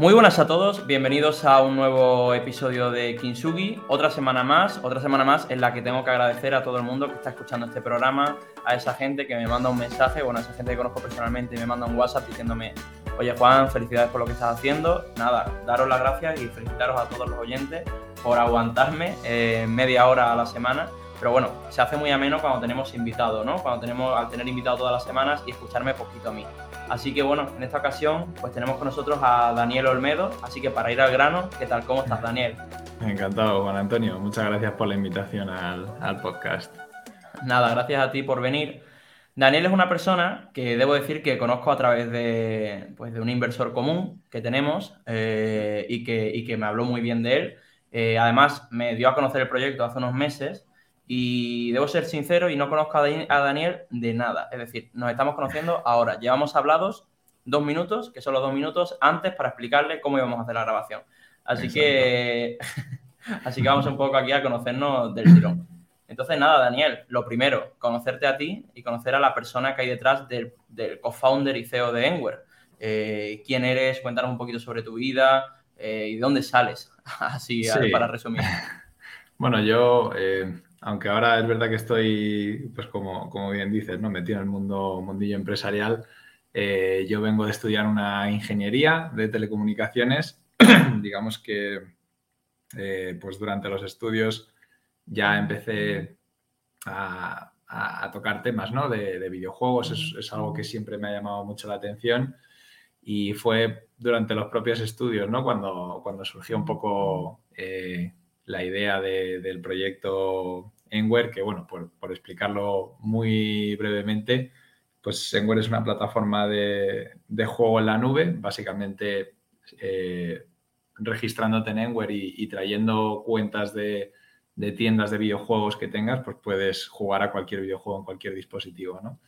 Muy buenas a todos, bienvenidos a un nuevo episodio de Kinsugi. Otra semana más, otra semana más en la que tengo que agradecer a todo el mundo que está escuchando este programa, a esa gente que me manda un mensaje, bueno, a esa gente que conozco personalmente y me manda un WhatsApp diciéndome, oye Juan, felicidades por lo que estás haciendo. Nada, daros las gracias y felicitaros a todos los oyentes por aguantarme eh, media hora a la semana. Pero bueno, se hace muy ameno cuando tenemos invitado, ¿no? Cuando tenemos, al tener invitado todas las semanas y escucharme poquito a mí. Así que bueno, en esta ocasión pues tenemos con nosotros a Daniel Olmedo, así que para ir al grano, ¿qué tal? ¿Cómo estás, Daniel? Encantado, Juan Antonio. Muchas gracias por la invitación al, podcast. Nada, gracias a ti por venir. Daniel es una persona que debo decir que conozco a través de, pues, de un inversor común que tenemos eh, y, que, y, que, me habló muy bien de él. Eh, además, me dio a conocer el proyecto hace unos meses y debo ser sincero y no conozco a Daniel de nada. Es decir, nos estamos conociendo ahora. Llevamos hablados dos minutos, que son los dos minutos antes para explicarle cómo íbamos a hacer la grabación. Así que, así que vamos un poco aquí a conocernos del tirón. Entonces, nada, Daniel, lo primero, conocerte a ti y conocer a la persona que hay detrás del, co-founder y CEO de Enware. Eh, ¿Quién eres? Cuéntanos un poquito sobre tu vida eh, y de dónde sales, así para resumir. Bueno, yo eh, aunque ahora es verdad que estoy, pues como, como bien dices, ¿no? metido en el mundo, mundillo empresarial, eh, yo vengo de estudiar una ingeniería de telecomunicaciones. Digamos que eh, pues durante los estudios ya empecé a, tocar temas ¿no? de, videojuegos, es, algo que siempre me ha llamado mucho la atención y fue durante los propios estudios ¿no? cuando, cuando surgió un poco eh, la idea del proyecto Enware, que bueno, por, explicarlo muy brevemente, pues Enware es una plataforma de, juego en la nube, básicamente eh, registrándote en Enware y, trayendo cuentas de, tiendas de videojuegos que tengas, pues puedes jugar a cualquier videojuego en cualquier dispositivo, ¿no?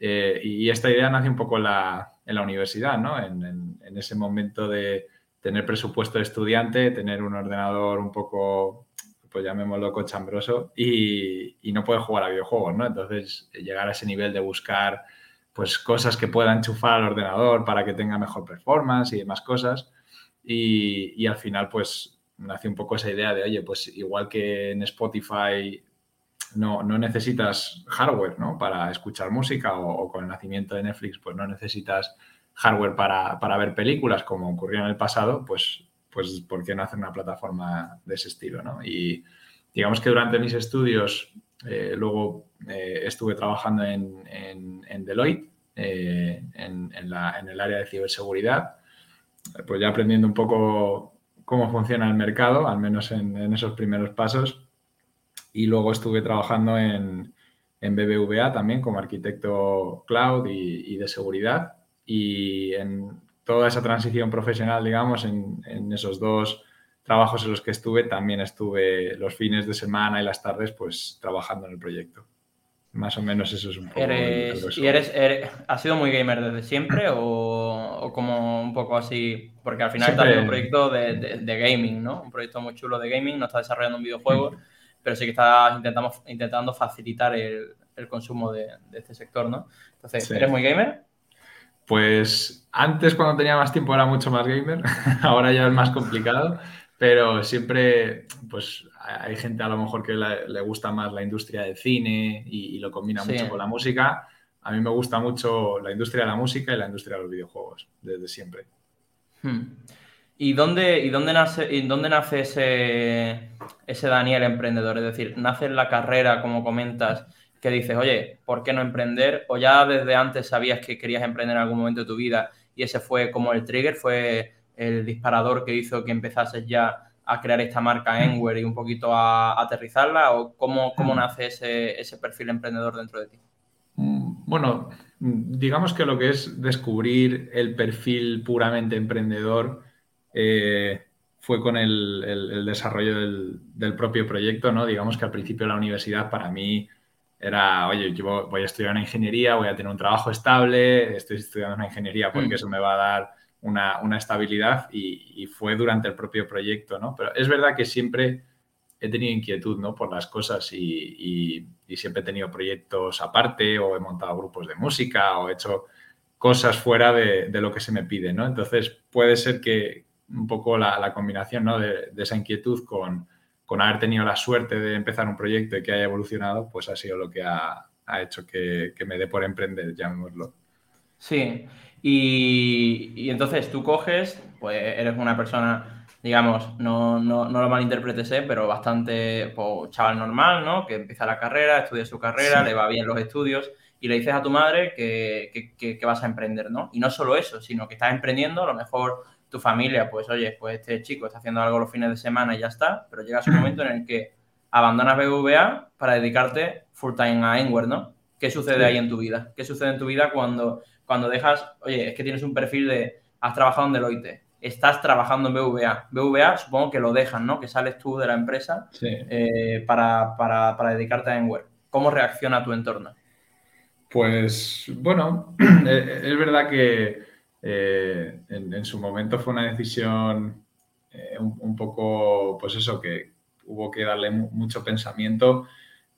Eh, y esta idea nace un poco en la, universidad, ¿no? en, ese momento de, tener presupuesto de estudiante, tener un ordenador un poco, pues llamémoslo cochambroso, y, no poder jugar a videojuegos, ¿no? Entonces, llegar a ese nivel de buscar pues cosas que pueda enchufar al ordenador para que tenga mejor performance y demás cosas. Y, al final, pues nace un poco esa idea de, oye, pues igual que en Spotify no, no necesitas hardware, ¿no? Para escuchar música o, con el nacimiento de Netflix, pues no necesitas hardware para, ver películas, como ocurrió en el pasado, pues, pues ¿por qué no hacer una plataforma de ese estilo? ¿no? Y digamos que durante mis estudios, eh, luego eh, estuve trabajando en, en, Deloitte, eh, en, el área de ciberseguridad, pues ya aprendiendo un poco cómo funciona el mercado, al menos en, esos primeros pasos. Y luego estuve trabajando en, BBVA también como arquitecto cloud y de seguridad y en toda esa transición profesional, digamos, en, esos dos trabajos en los que estuve, también estuve los fines de semana y las tardes, pues trabajando en el proyecto. Más o menos eso es un poco. ¿Y eres, eres, has sido muy gamer desde siempre o, como un poco así? Porque al final también un proyecto de, gaming, ¿no? Un proyecto muy chulo de gaming, no estás desarrollando un videojuego, pero sí que estás intentando, intentando facilitar el, consumo de, este sector, ¿no? Entonces, ¿eres muy gamer? Pues antes cuando tenía más tiempo era mucho más gamer, ahora ya es más complicado, pero siempre pues hay gente a lo mejor que le, gusta más la industria del cine y, lo combina mucho con la música. A mí me gusta mucho la industria de la música y la industria de los videojuegos, desde siempre. Hmm. ¿Y dónde, y dónde nace, y dónde nace ese, ese Daniel emprendedor? Es decir, ¿nace en la carrera, como comentas, que dices, oye, ¿por qué no emprender? O ya desde antes sabías que querías emprender en algún momento de tu vida y ese fue como el trigger, fue el disparador que hizo que empezases ya a crear esta marca Enware y un poquito a, aterrizarla? ¿O cómo, cómo nace ese, ese, perfil emprendedor dentro de ti? Mm, bueno, digamos que lo que es descubrir el perfil puramente emprendedor eh, fue con el, desarrollo del, del, propio proyecto, ¿no? Digamos que al principio de la universidad para mí era, oye, yo voy a estudiar una ingeniería, voy a tener un trabajo estable, estoy estudiando una ingeniería porque mm. eso me va a dar una, estabilidad y, fue durante el propio proyecto, ¿no? Pero es verdad que siempre he tenido inquietud, ¿no? Por las cosas y, siempre he tenido proyectos aparte o he montado grupos de música o he hecho cosas fuera de, lo que se me pide, ¿no? Entonces puede ser que, un poco la, combinación ¿no? de, esa inquietud con, con, haber tenido la suerte de empezar un proyecto y que haya evolucionado, pues ha sido lo que ha, ha hecho que, que, me dé por emprender, llamémoslo. Sí, y, y, entonces tú coges, pues eres una persona, digamos, no, no, no lo malinterpretes, ¿eh? pero bastante pues, chaval normal, ¿no? Que empieza la carrera, estudia su carrera, le va bien los estudios y le dices a tu madre que, que, que, vas a emprender, ¿no? Y no solo eso, sino que estás emprendiendo, a lo mejor tu familia, pues oye, pues este chico está haciendo algo los fines de semana y ya está, pero llega un momento en el que abandonas BVA para dedicarte full time a Enware, ¿no? ¿Qué sucede ahí en tu vida? ¿Qué sucede en tu vida cuando, cuando dejas, oye, es que tienes un perfil de, has trabajado en Deloitte, estás trabajando en BVA. BVA supongo que lo dejan, ¿no? Que sales tú de la empresa eh, para, para, para, dedicarte a Enware. ¿Cómo reacciona tu entorno? Pues bueno, eh, es verdad que eh, en, su momento fue una decisión eh, un, poco, pues eso, que hubo que darle mucho pensamiento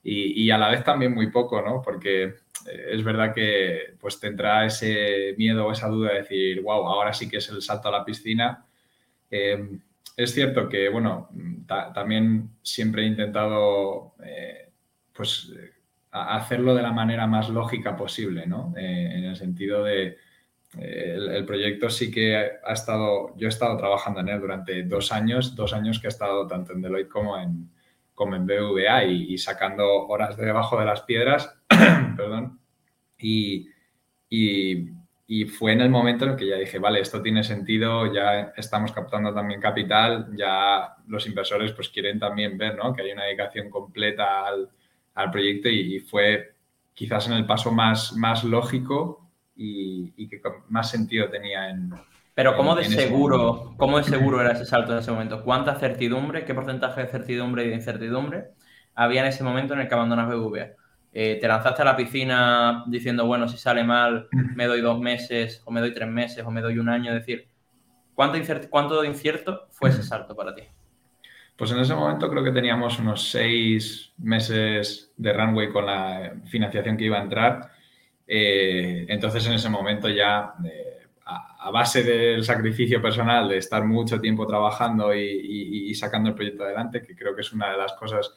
y, a la vez también muy poco, ¿no? Porque es verdad que pues te entra ese miedo o esa duda de decir, wow, ahora sí que es el salto a la piscina. es cierto que, bueno, también siempre he intentado, pues hacerlo de la manera más lógica posible, ¿no? Eh, en el sentido de, el, proyecto sí que ha estado, yo he estado trabajando en él durante dos años, dos años que he estado tanto en Deloitte como en, como en BVA y, sacando horas de debajo de las piedras, perdón, y, y, y, fue en el momento en el que ya dije, vale, esto tiene sentido, ya estamos captando también capital, ya los inversores pues quieren también ver, ¿no? Que hay una dedicación completa al al proyecto y, fue quizás en el paso más, más lógico y, que más sentido tenía en... Pero ¿cómo de seguro, cómo de seguro era ese salto en ese momento? ¿Cuánta certidumbre, qué porcentaje de certidumbre y de incertidumbre había en ese momento en el que abandonas BVA? Eh, ¿Te lanzaste a la piscina diciendo, bueno, si sale mal, me doy dos meses, o me doy tres meses, o me doy un año? Es decir, ¿cuánto, cuánto de incierto fue ese salto para ti? Pues en ese momento creo que teníamos unos seis meses de runway con la financiación que iba a entrar. Eh, entonces en ese momento ya, eh, a, base del sacrificio personal de estar mucho tiempo trabajando y, sacando el proyecto adelante, que creo que es una de las cosas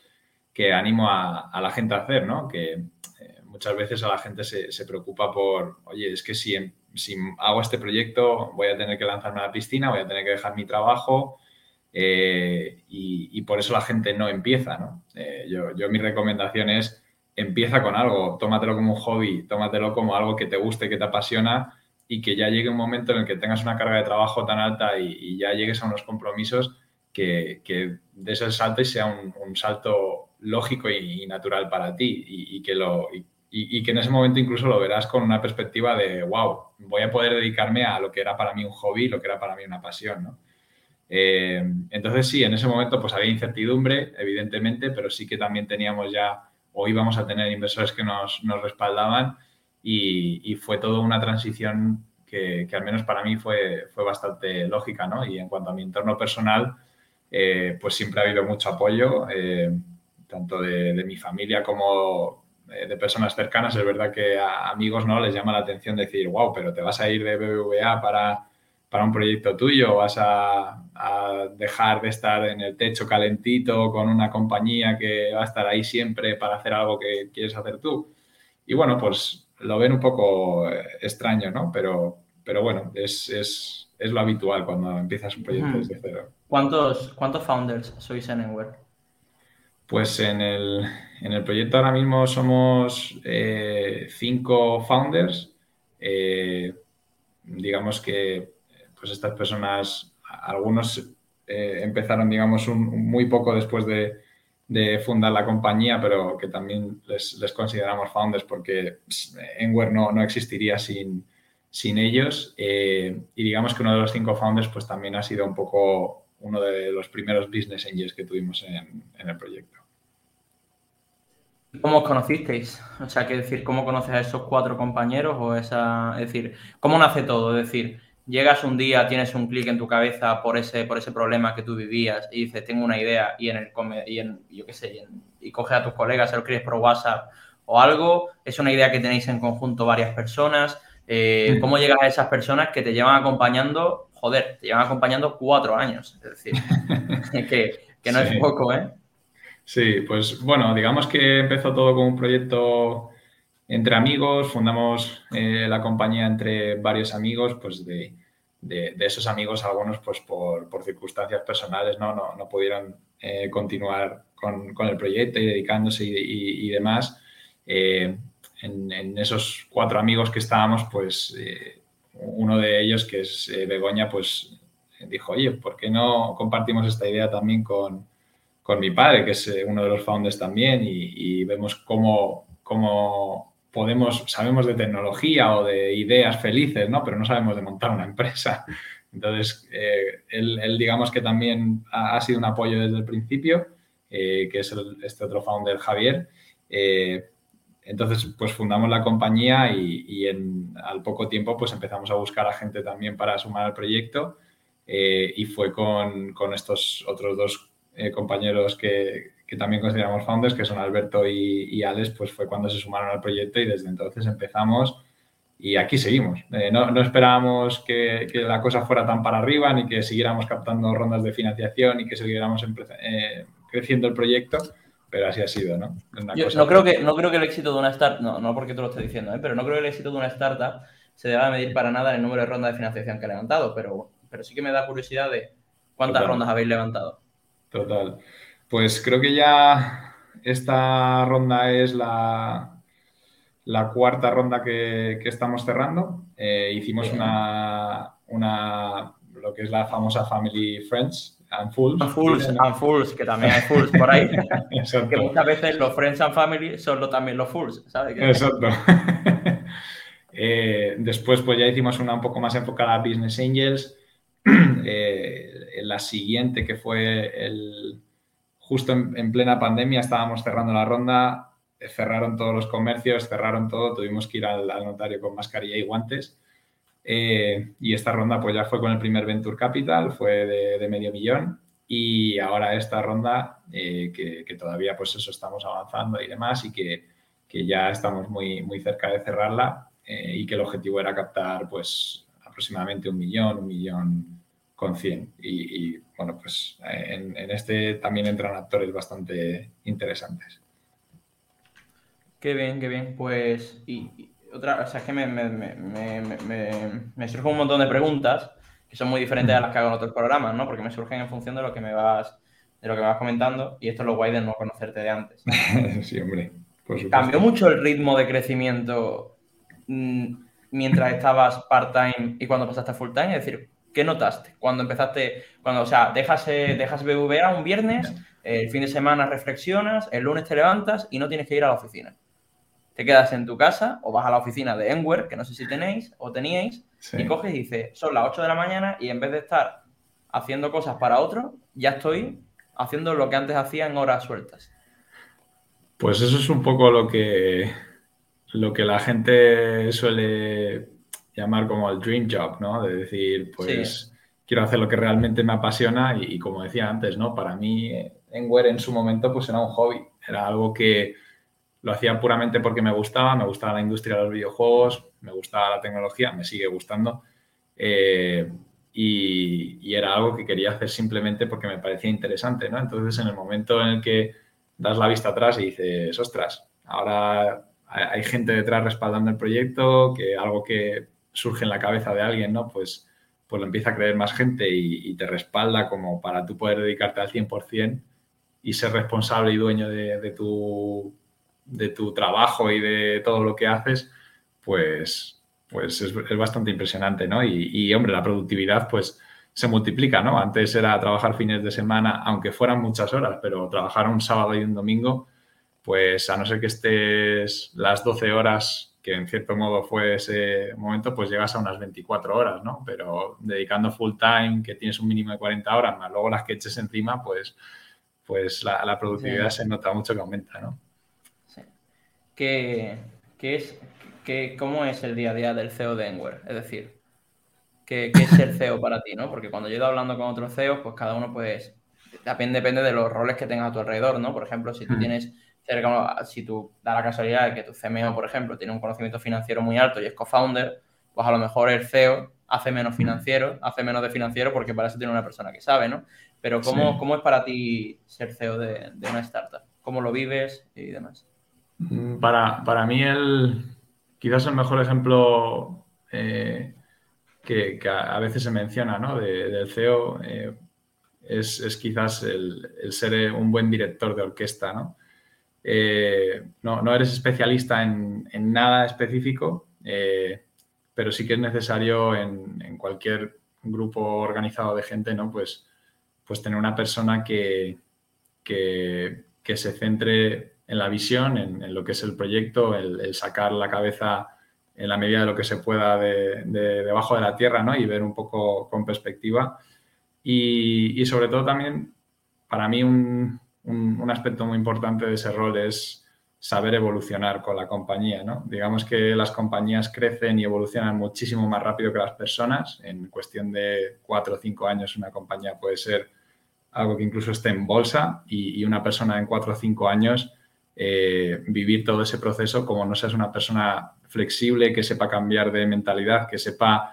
que animo a, la gente a hacer, ¿no? Que eh, muchas veces a la gente se, se, preocupa por, oye, es que si, si hago este proyecto voy a tener que lanzarme a la piscina, voy a tener que dejar mi trabajo, eh, y, por eso la gente no empieza, ¿no? Eh, yo, yo, mi recomendación es empieza con algo, tómatelo como un hobby, tómatelo como algo que te guste, que te apasiona y que ya llegue un momento en el que tengas una carga de trabajo tan alta y, ya llegues a unos compromisos que, que des el salto y sea un, salto lógico y, natural para ti y, que lo, y, que en ese momento incluso lo verás con una perspectiva de, wow, voy a poder dedicarme a lo que era para mí un hobby, lo que era para mí una pasión, ¿no? Eh, entonces sí, en ese momento pues había incertidumbre, evidentemente, pero sí que también teníamos ya o íbamos a tener inversores que nos, respaldaban y, fue toda una transición que, al menos para mí fue, bastante lógica, ¿no? Y en cuanto a mi entorno personal, eh, pues siempre ha habido mucho apoyo, eh, tanto de, mi familia como de personas cercanas. Es verdad que a amigos no les llama la atención decir, wow, pero te vas a ir de BBVA para para un proyecto tuyo, vas a, dejar de estar en el techo calentito con una compañía que va a estar ahí siempre para hacer algo que quieres hacer tú. Y bueno, pues lo ven un poco eh, extraño, ¿no? Pero, pero bueno, es, es, es lo habitual cuando empiezas un proyecto desde cero. ¿Cuántos, ¿Cuántos founders sois en Enware? Pues en el, en el proyecto ahora mismo somos eh, cinco founders. Eh, digamos que pues estas personas, algunos eh, empezaron, digamos, muy poco después de, fundar la compañía, pero que también les, consideramos founders porque Enware no, no existiría sin, sin ellos. Eh, y digamos que uno de los cinco founders, pues también ha sido un poco uno de los primeros business angels que tuvimos en, el proyecto. ¿Cómo os conocisteis? O sea, ¿qué decir, ¿cómo conoces a esos cuatro compañeros? O esa, es decir, ¿cómo nace todo? Es decir, llegas un día, tienes un clic en tu cabeza por ese, por ese problema que tú vivías y dices, tengo una idea y en el y en, yo qué sé, y, coges a tus colegas, se lo escribes por WhatsApp o algo, es una idea que tenéis en conjunto varias personas. Eh, ¿Cómo llegas a esas personas que te llevan acompañando joder, te llevan acompañando cuatro años. Es decir, que, que no es poco, ¿eh? Sí, pues bueno, digamos que empezó todo como un proyecto entre amigos, fundamos eh, la compañía entre varios amigos, pues de, esos amigos algunos pues por, circunstancias personales no, no, no pudieron eh, continuar con, el proyecto y dedicándose y, demás. Eh, en, en, esos cuatro amigos que estábamos, pues uno de ellos, que es Begoña, pues dijo, oye, ¿por qué no compartimos esta idea también con, con mi padre, que es uno de los founders también, y, y vemos cómo, cómo podemos, sabemos de tecnología o de ideas felices, ¿no? Pero no sabemos de montar una empresa. Entonces, eh, él, digamos que también ha, sido un apoyo desde el principio, eh, que es este otro founder, Javier. Eh, entonces, pues fundamos la compañía y, al poco tiempo pues empezamos a buscar a gente también para sumar al proyecto y fue con, con, estos otros dos compañeros que, que también consideramos founders, que son Alberto y, y, Alex, pues fue cuando se sumaron al proyecto y desde entonces empezamos y aquí seguimos. Eh, no, no, esperábamos que, que, la cosa fuera tan para arriba, ni que siguiéramos captando rondas de financiación y que siguiéramos eh, creciendo el proyecto, pero así ha sido, ¿no? Yo no, creo que, no creo que el éxito de una startup, no, no porque te lo estoy diciendo, ¿eh? pero no creo que el éxito de una startup se deba medir para nada en el número de rondas de financiación que ha levantado, pero, pero sí que me da curiosidad de cuántas rondas habéis levantado. Total. Pues creo que ya esta ronda es la, la cuarta ronda que, que estamos cerrando. Eh, hicimos una, una, lo que es la famosa Family Friends and Fools. And Fools, and Fools que también hay Fools por ahí. que muchas veces los Friends and Family son lo, también los Fools, ¿sabes? Exacto. eh, después, pues ya hicimos una un poco más enfocada a Business Angels. Eh, la siguiente, que fue el justo en, plena pandemia estábamos cerrando la ronda, eh, cerraron todos los comercios, cerraron todo, tuvimos que ir al, notario con mascarilla y guantes. Eh, y esta ronda pues ya fue con el primer Venture Capital, fue de, medio millón y ahora esta ronda eh, que, todavía pues eso estamos avanzando y demás y que, que ya estamos muy, muy cerca de cerrarla y que el objetivo era captar pues aproximadamente un millón, un millón con 100 y, y bueno, pues en, en, este también entran actores bastante interesantes. Qué bien, qué bien. Pues, y, otra, o sea, es que me, me, me, me, surgen un montón de preguntas que son muy diferentes a las que hago en otros programas, ¿no? Porque me surgen en función de lo que me vas, de lo que me vas comentando y esto es lo guay de no conocerte de antes. sí, hombre. ¿Cambió mucho el ritmo de crecimiento mm, mientras estabas part-time y cuando pasaste a full-time? Es decir, ¿Qué notaste cuando empezaste? Cuando, o sea, dejas, eh, dejas BVA un viernes, el fin de semana reflexionas, el lunes te levantas y no tienes que ir a la oficina. Te quedas en tu casa o vas a la oficina de Enware, que no sé si tenéis o teníais, y coges y dices, son las 8 de la mañana y en vez de estar haciendo cosas para otro, ya estoy haciendo lo que antes hacía en horas sueltas. Pues eso es un poco lo que, lo que la gente suele llamar como el dream job, ¿no? De decir, pues quiero hacer lo que realmente me apasiona y, como decía antes, ¿no? Para mí, Enware en su momento, pues era un hobby, era algo que lo hacía puramente porque me gustaba, me gustaba la industria de los videojuegos, me gustaba la tecnología, me sigue gustando. Eh, y, y, era algo que quería hacer simplemente porque me parecía interesante, ¿no? Entonces, en el momento en el que das la vista atrás y dices, ostras, ahora hay gente detrás respaldando el proyecto, que algo que surge en la cabeza de alguien, ¿no? Pues, pues lo empieza a creer más gente y, te respalda como para tú poder dedicarte al 100% y ser responsable y dueño de, tu, de tu trabajo y de todo lo que haces, pues, pues es, bastante impresionante, ¿no? Y, y, hombre, la productividad, pues se multiplica, ¿no? Antes era trabajar fines de semana, aunque fueran muchas horas, pero trabajar un sábado y un domingo, pues a no ser que estés las 12 horas que en cierto modo fue ese momento, pues llegas a unas 24 horas, ¿no? Pero dedicando full time, que tienes un mínimo de 40 horas, más luego las que eches encima, pues, pues la, productividad se nota mucho que aumenta, ¿no? Sí. ¿Qué, es, qué, ¿Cómo es el día a día del CEO de Enware? Es decir, ¿qué, ¿qué, es el CEO para ti, no? Porque cuando yo he ido hablando con otros CEOs, pues cada uno, pues, depende, depende de los roles que tengas a tu alrededor, ¿no? Por ejemplo, si tú mm. Tienes si tú da la casualidad de que tu CMO, por ejemplo, tiene un conocimiento financiero muy alto y es co-founder, pues a lo mejor el CEO hace menos financiero, hace menos de financiero porque para eso tiene una persona que sabe, ¿no? Pero ¿cómo, ¿cómo es para ti ser CEO de, una startup? ¿Cómo lo vives y demás? Mm, para, para mí el, quizás el mejor ejemplo eh, que, a, veces se menciona ¿no? del CEO eh, es, quizás el, ser un buen director de orquesta. ¿no? Eh, no, eres especialista en, nada específico, pero sí que es necesario en, cualquier grupo organizado de gente, ¿no? Pues, pues tener una persona que, que, se centre en la visión, en, lo que es el proyecto, el, sacar la cabeza en la medida de lo que se pueda de, debajo de la tierra, ¿no? Y ver un poco con perspectiva. Y, sobre todo también, para mí, un, un aspecto muy importante de ese rol es saber evolucionar con la compañía, ¿no? Digamos que las compañías crecen y evolucionan muchísimo más rápido que las personas. En cuestión de cuatro o cinco años una compañía puede ser algo que incluso esté en bolsa y, una persona en cuatro o cinco años eh, vivir todo ese proceso como no seas una persona flexible, que sepa cambiar de mentalidad, que sepa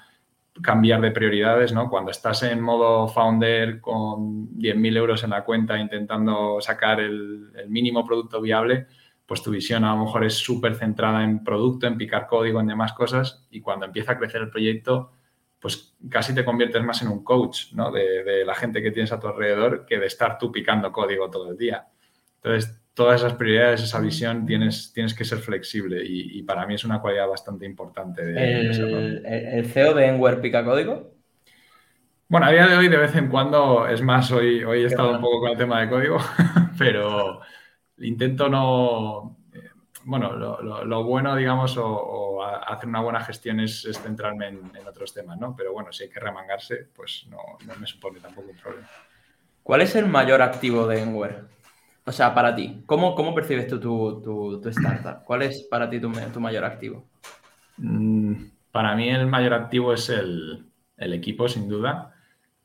cambiar de prioridades, ¿no? Cuando estás en modo founder con 10.000 euros en la cuenta intentando sacar el mínimo producto viable, pues tu visión a lo mejor es súper centrada en producto, en picar código, en demás cosas, y cuando empieza a crecer el proyecto, pues casi te conviertes más en un coach, ¿no? De, la gente que tienes a tu alrededor que de estar tú picando código todo el día. Entonces, todas esas prioridades, esa visión, tienes, tienes que ser flexible y, para mí es una cualidad bastante importante. De, ¿El, ¿El, CEO de Enware pica código? Bueno, a día de hoy de vez en cuando, es más, hoy, hoy he estado un poco con el tema de código, pero intento no, eh, bueno, lo, bueno, digamos, o, hacer una buena gestión es, centrarme en, otros temas, ¿no? Pero bueno, si hay que remangarse, pues no, me supone tampoco un problema. ¿Cuál es el mayor activo de Enware? O sea, para ti, ¿cómo, cómo percibes tú tu, startup? ¿Cuál es para ti tu, mayor activo? Mm, para mí el mayor activo es el, el equipo, sin duda.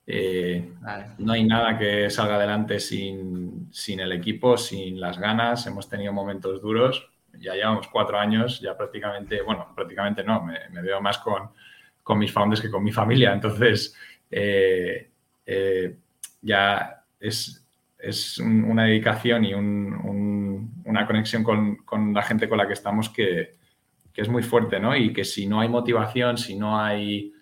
Eh, no hay nada que salga adelante sin, el equipo, sin las ganas. Hemos tenido momentos duros. Ya llevamos cuatro años, ya prácticamente, bueno, prácticamente no, me, veo más con, mis founders que con mi familia. Entonces, eh, eh, ya es, una dedicación y una conexión con, la gente con la que estamos que, es muy fuerte, ¿no? Y que si no hay motivación, si no hay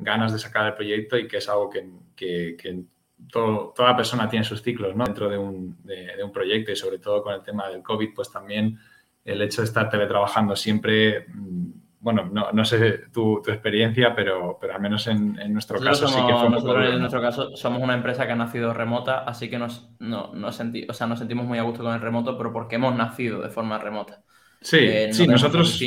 ganas de sacar el proyecto y que es algo que, que, toda persona tiene sus ciclos ¿no? dentro de un, de, un, proyecto y sobre todo con el tema del COVID, pues también el hecho de estar teletrabajando siempre, mm, bueno, no, no sé tu, tu, experiencia, pero, pero al menos en, en nuestro caso sí que fue un poco... En nuestro caso somos una empresa que ha nacido remota, así que nos, no, nos, senti, o sea, nos sentimos muy a gusto con el remoto, pero porque hemos nacido de forma remota. Sí, eh, sí, nosotros...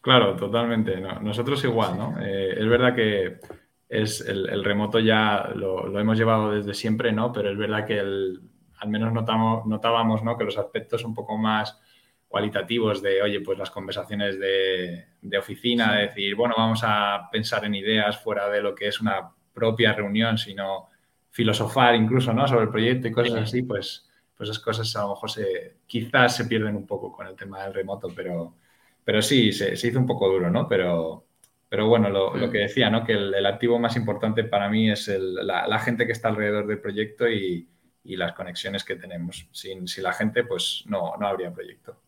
Claro, totalmente. nosotros igual, ¿no? Eh, es verdad que es el, remoto ya lo, hemos llevado desde siempre, ¿no? Pero es verdad que al menos notamos, notábamos, ¿no? Que los aspectos un poco más cualitativos de, oye, pues las conversaciones de, oficina, de decir, bueno, vamos a pensar en ideas fuera de lo que es una propia reunión, sino filosofar incluso, ¿no? Sobre el proyecto y cosas así, pues, pues esas cosas a lo mejor se, quizás se pierden un poco con el tema del remoto, pero pero sí, se, hizo un poco duro, ¿no? Pero, pero bueno, lo, que decía, ¿no? Que el, activo más importante para mí es la, gente que está alrededor del proyecto y, las conexiones que tenemos. Sin, la gente, pues no, no habría proyecto.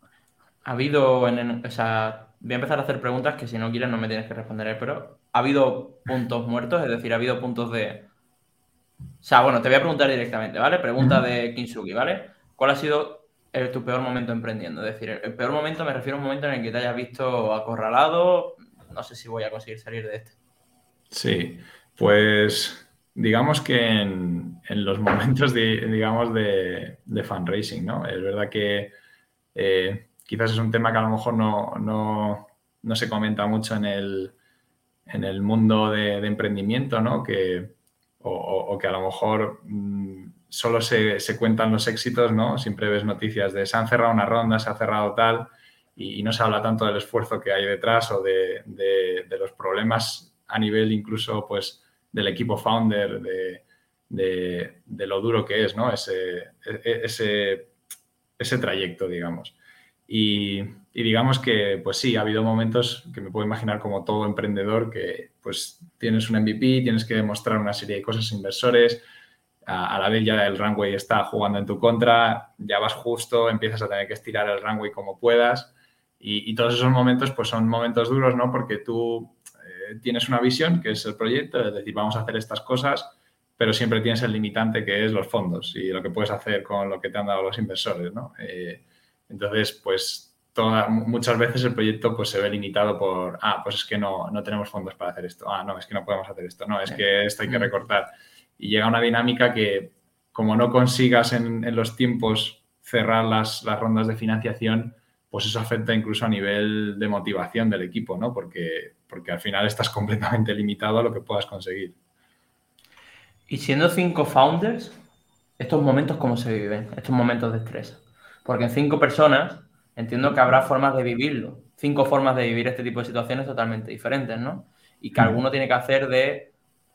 Ha habido, o sea, voy a empezar a hacer preguntas que si no quieres no me tienes que responder, pero ¿ha habido puntos muertos? Es decir, ¿ha habido puntos de... O sea, bueno, te voy a preguntar directamente, ¿vale? Pregunta de Kinsugi, ¿vale? ¿Cuál ha sido tu peor momento emprendiendo? Es decir, el peor momento me refiero a un momento en el que te hayas visto acorralado, no sé si voy a conseguir salir de este. Sí, pues digamos que en, los momentos de, digamos, de, fundraising, ¿no? Es verdad que eh, quizás es un tema que a lo mejor no, se comenta mucho en el, en el mundo de, emprendimiento, ¿no? Que, o, que a lo mejor mm, solo se, cuentan los éxitos, ¿no? Siempre ves noticias de se han cerrado una ronda, se ha cerrado tal, y, no se habla tanto del esfuerzo que hay detrás o de, los problemas a nivel incluso, pues, del equipo founder, de, lo duro que es, ¿no? Ese, e, ese, ese trayecto, digamos. Y, digamos que, pues sí, ha habido momentos que me puedo imaginar como todo emprendedor que pues tienes un MVP, tienes que demostrar una serie de cosas a inversores, a, la vez ya el runway está jugando en tu contra, ya vas justo, empiezas a tener que estirar el runway como puedas y, todos esos momentos pues son momentos duros, ¿no? Porque tú eh, tienes una visión que es el proyecto, es decir, vamos a hacer estas cosas, pero siempre tienes el limitante que es los fondos y lo que puedes hacer con lo que te han dado los inversores, ¿no? Eh, entonces, pues muchas veces el proyecto pues se ve limitado por, ah, pues es que no, no tenemos fondos para hacer esto, ah, no, es que no podemos hacer esto, no, es que esto hay que mm. recortar. Y llega una dinámica que como no consigas en, los tiempos cerrar las, las, rondas de financiación, pues eso afecta incluso a nivel de motivación del equipo, ¿no? Porque, porque al final estás completamente limitado a lo que puedas conseguir. Y siendo cinco founders, estos momentos, ¿cómo se viven? Estos momentos de estrés. Porque en cinco personas entiendo que habrá formas de vivirlo. Cinco formas de vivir este tipo de situaciones totalmente diferentes, ¿no? Y que mm. alguno tiene que hacer de,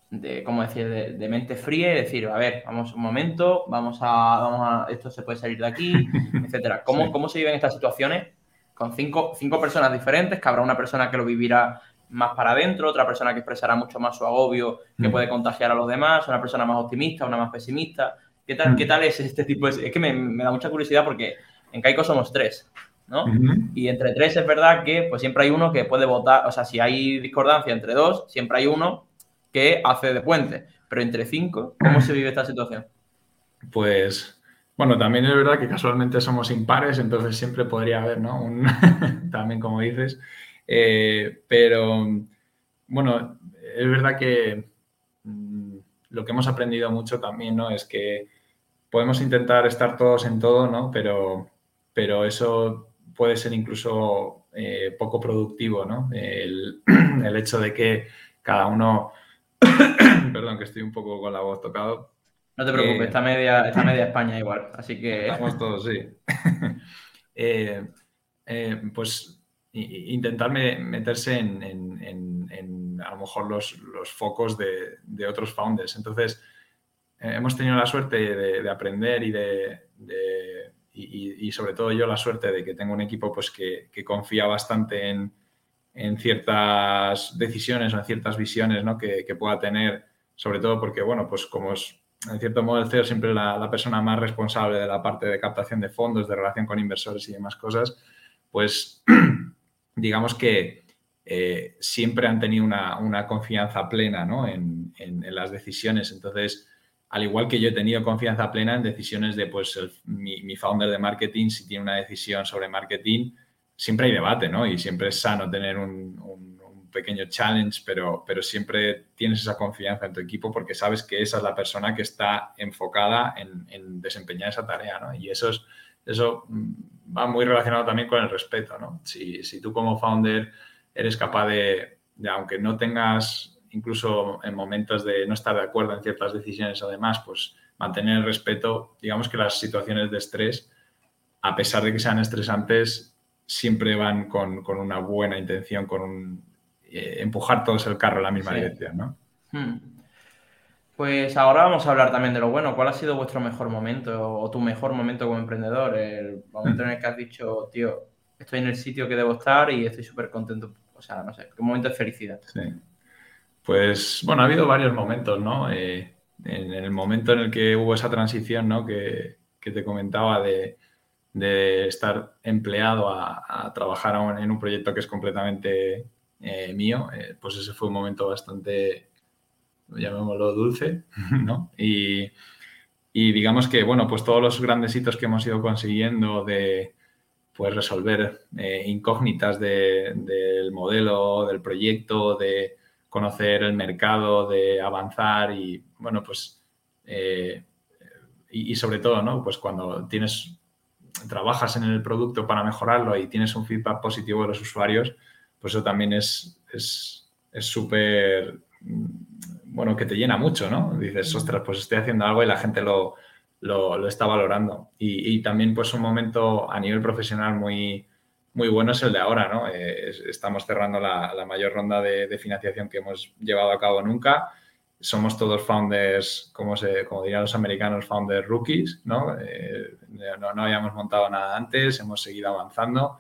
de ¿cómo decir?, de, mente fría y decir, a ver, vamos un momento, vamos a, vamos a, esto se puede salir de aquí, etcétera. ¿Cómo, ¿Cómo se viven estas situaciones con cinco, cinco personas diferentes? Que habrá una persona que lo vivirá más para adentro, otra persona que expresará mucho más su agobio, que mm. puede contagiar a los demás, una persona más optimista, una más pesimista. ¿Qué tal, mm. ¿qué tal es este tipo de...? Es que me, me da mucha curiosidad porque en Caico somos tres. ¿no? Y entre tres es verdad que pues siempre hay uno que puede votar, o sea, si hay discordancia entre dos, siempre hay uno que hace de puente. Pero entre cinco, ¿cómo se vive esta situación? Pues, bueno, también es verdad que casualmente somos impares, entonces siempre podría haber, ¿no? también como dices. Eh, pero, bueno, es verdad que mm, lo que hemos aprendido mucho también, ¿no? Es que podemos intentar estar todos en todo, ¿no? Pero, pero eso puede ser incluso eh, poco productivo, ¿no? El, hecho de que cada uno, perdón, que estoy un poco con la voz tocado. No te preocupes, está, media, está media España igual, así que... Estamos todos, sí. Eh, eh, pues intentar meterse en, a lo mejor los, focos de, otros founders. Entonces, hemos tenido la suerte de, aprender y de y, sobre todo yo la suerte de que tengo un equipo pues, que, confía bastante en, ciertas decisiones o en ciertas visiones ¿no? que, pueda tener, sobre todo porque, bueno, pues como es en cierto modo el CEO siempre la, la persona más responsable de la parte de captación de fondos, de relación con inversores y demás cosas, pues digamos que eh, siempre han tenido una, confianza plena ¿no? en, en, las decisiones. Entonces, al igual que yo he tenido confianza plena en decisiones de, pues, mi, founder de marketing, si tiene una decisión sobre marketing, siempre hay debate, ¿no? Y siempre es sano tener un, pequeño challenge, pero, pero siempre tienes esa confianza en tu equipo porque sabes que esa es la persona que está enfocada en, desempeñar esa tarea, ¿no? Y eso, es, eso mm, va muy relacionado también con el respeto, ¿no? Si, si tú como founder eres capaz de, de, aunque no tengas incluso en momentos de no estar de acuerdo en ciertas decisiones además, pues mantener el respeto. Digamos que las situaciones de estrés, a pesar de que sean estresantes, siempre van con, una buena intención, con un, eh, empujar todos el carro en la misma dirección, ¿no? Hmm. Pues ahora vamos a hablar también de lo bueno. ¿Cuál ha sido vuestro mejor momento o tu mejor momento como emprendedor? El momento en el que has dicho, tío, estoy en el sitio que debo estar y estoy súper contento. O sea, no sé, un momento de felicidad. Sí. Pues bueno, ha habido varios momentos, ¿no? Eh, en, el momento en el que hubo esa transición, ¿no? Que, te comentaba de, estar empleado a, trabajar en un proyecto que es completamente eh, mío, eh, pues ese fue un momento bastante, llamémoslo dulce, ¿no? Y, digamos que, bueno, pues todos los grandes hitos que hemos ido consiguiendo de pues resolver incógnitas del modelo, del proyecto, de conocer el mercado, de avanzar y, bueno, pues, eh, y, sobre todo, ¿no? Pues cuando tienes, trabajas en el producto para mejorarlo y tienes un feedback positivo de los usuarios, pues eso también es súper, mm, bueno, que te llena mucho, ¿no? Dices, ostras, pues estoy haciendo algo y la gente lo, lo, está valorando. Y, y, también, pues, un momento a nivel profesional muy, muy bueno es el de ahora, ¿no? Eh, estamos cerrando la, mayor ronda de, financiación que hemos llevado a cabo nunca somos todos founders, como, se, como dirían los americanos, founders rookies, ¿no? Eh, no, habíamos montado nada antes, hemos seguido avanzando,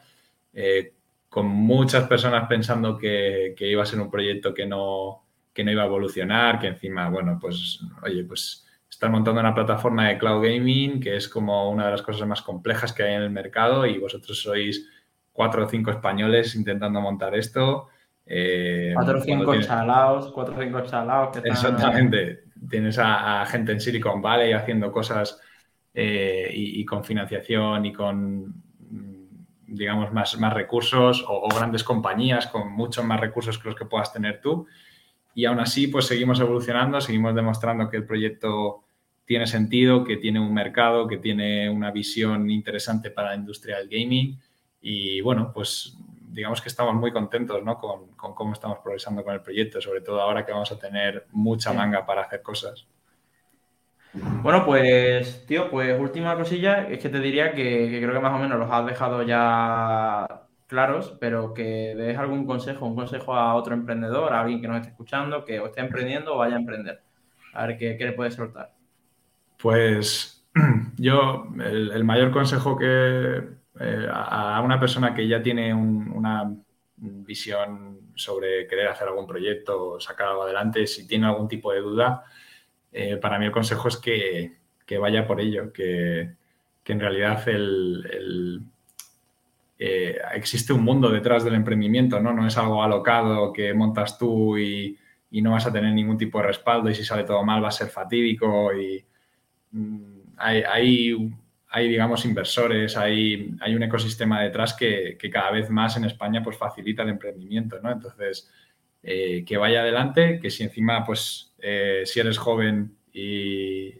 eh, con muchas personas pensando que, iba a ser un proyecto que no, que no iba a evolucionar, que encima, bueno, pues, oye, pues están montando una plataforma de cloud gaming, que es como una de las cosas más complejas que hay en el mercado y vosotros sois cuatro o cinco españoles intentando montar esto. Eh, cuatro o cinco chalaos, cuatro o cinco chalaos. Que Exactamente. Tienes a, gente en Silicon Valley haciendo cosas eh, y, con financiación y con, mm, digamos, más, más recursos o, grandes compañías con muchos más recursos que los que puedas tener tú. Y aún así, pues seguimos evolucionando, seguimos demostrando que el proyecto tiene sentido, que tiene un mercado, que tiene una visión interesante para la industria del gaming. Y bueno, pues digamos que estamos muy contentos ¿no? con, cómo estamos progresando con el proyecto, sobre todo ahora que vamos a tener mucha manga para hacer cosas. Bueno, pues, tío, pues última cosilla, es que te diría que, creo que más o menos los has dejado ya claros, pero que des algún consejo, un consejo a otro emprendedor, a alguien que nos esté escuchando, que o esté emprendiendo o vaya a emprender. A ver qué, le puedes soltar. Pues yo, el mayor consejo que, eh, a una persona que ya tiene una visión sobre querer hacer algún proyecto o sacar algo adelante, si tiene algún tipo de duda, eh, para mí el consejo es que, vaya por ello, que, en realidad el, eh, existe un mundo detrás del emprendimiento, ¿no? No es algo alocado que montas tú y, no vas a tener ningún tipo de respaldo y si sale todo mal va a ser fatídico y mm, hay, hay digamos, inversores, hay, hay un ecosistema detrás que, cada vez más en España pues facilita el emprendimiento, ¿no? Entonces, eh, que vaya adelante, que si encima, pues, eh, si eres joven y,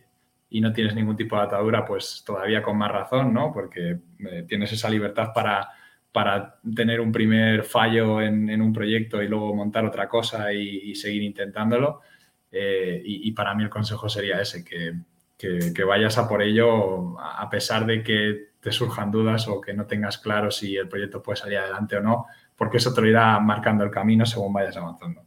no tienes ningún tipo de atadura, pues todavía con más razón, ¿no? Porque eh, tienes esa libertad para, para tener un primer fallo en, un proyecto y luego montar otra cosa y, seguir intentándolo. y, para mí el consejo sería ese, que, que, vayas a por ello a pesar de que te surjan dudas o que no tengas claro si el proyecto puede salir adelante o no, porque eso te lo irá marcando el camino según vayas avanzando.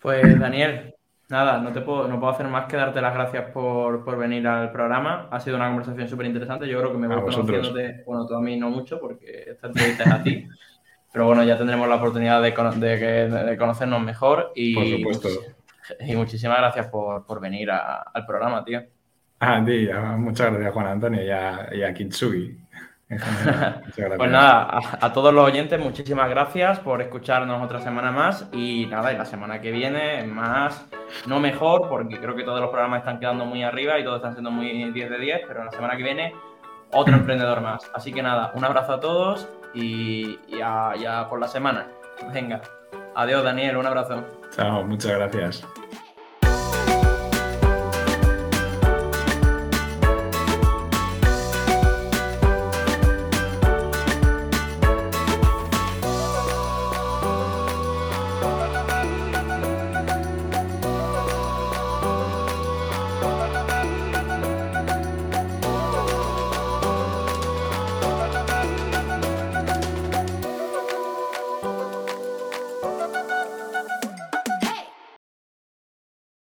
Pues Daniel, nada, no te puedo, no puedo hacer más que darte las gracias por, venir al programa. Ha sido una conversación súper interesante. Yo creo que me voy conociéndote, bueno, tú a mí no mucho porque esta entrevista es a ti. Pero bueno, ya tendremos la oportunidad de, de conocernos mejor y, por supuesto. Y muchísimas gracias por, venir al programa, tío. Ah, ti, muchas gracias Juan Antonio y a, y a Pues nada, a, todos los oyentes, muchísimas gracias por escucharnos otra semana más. Y nada, y la semana que viene, más, no mejor, porque creo que todos los programas están quedando muy arriba y todos están siendo muy 10 de 10, pero la semana que viene, otro emprendedor más. Así que nada, un abrazo a todos y ya por la semana. Venga, adiós Daniel, un abrazo. Chao, muchas gracias.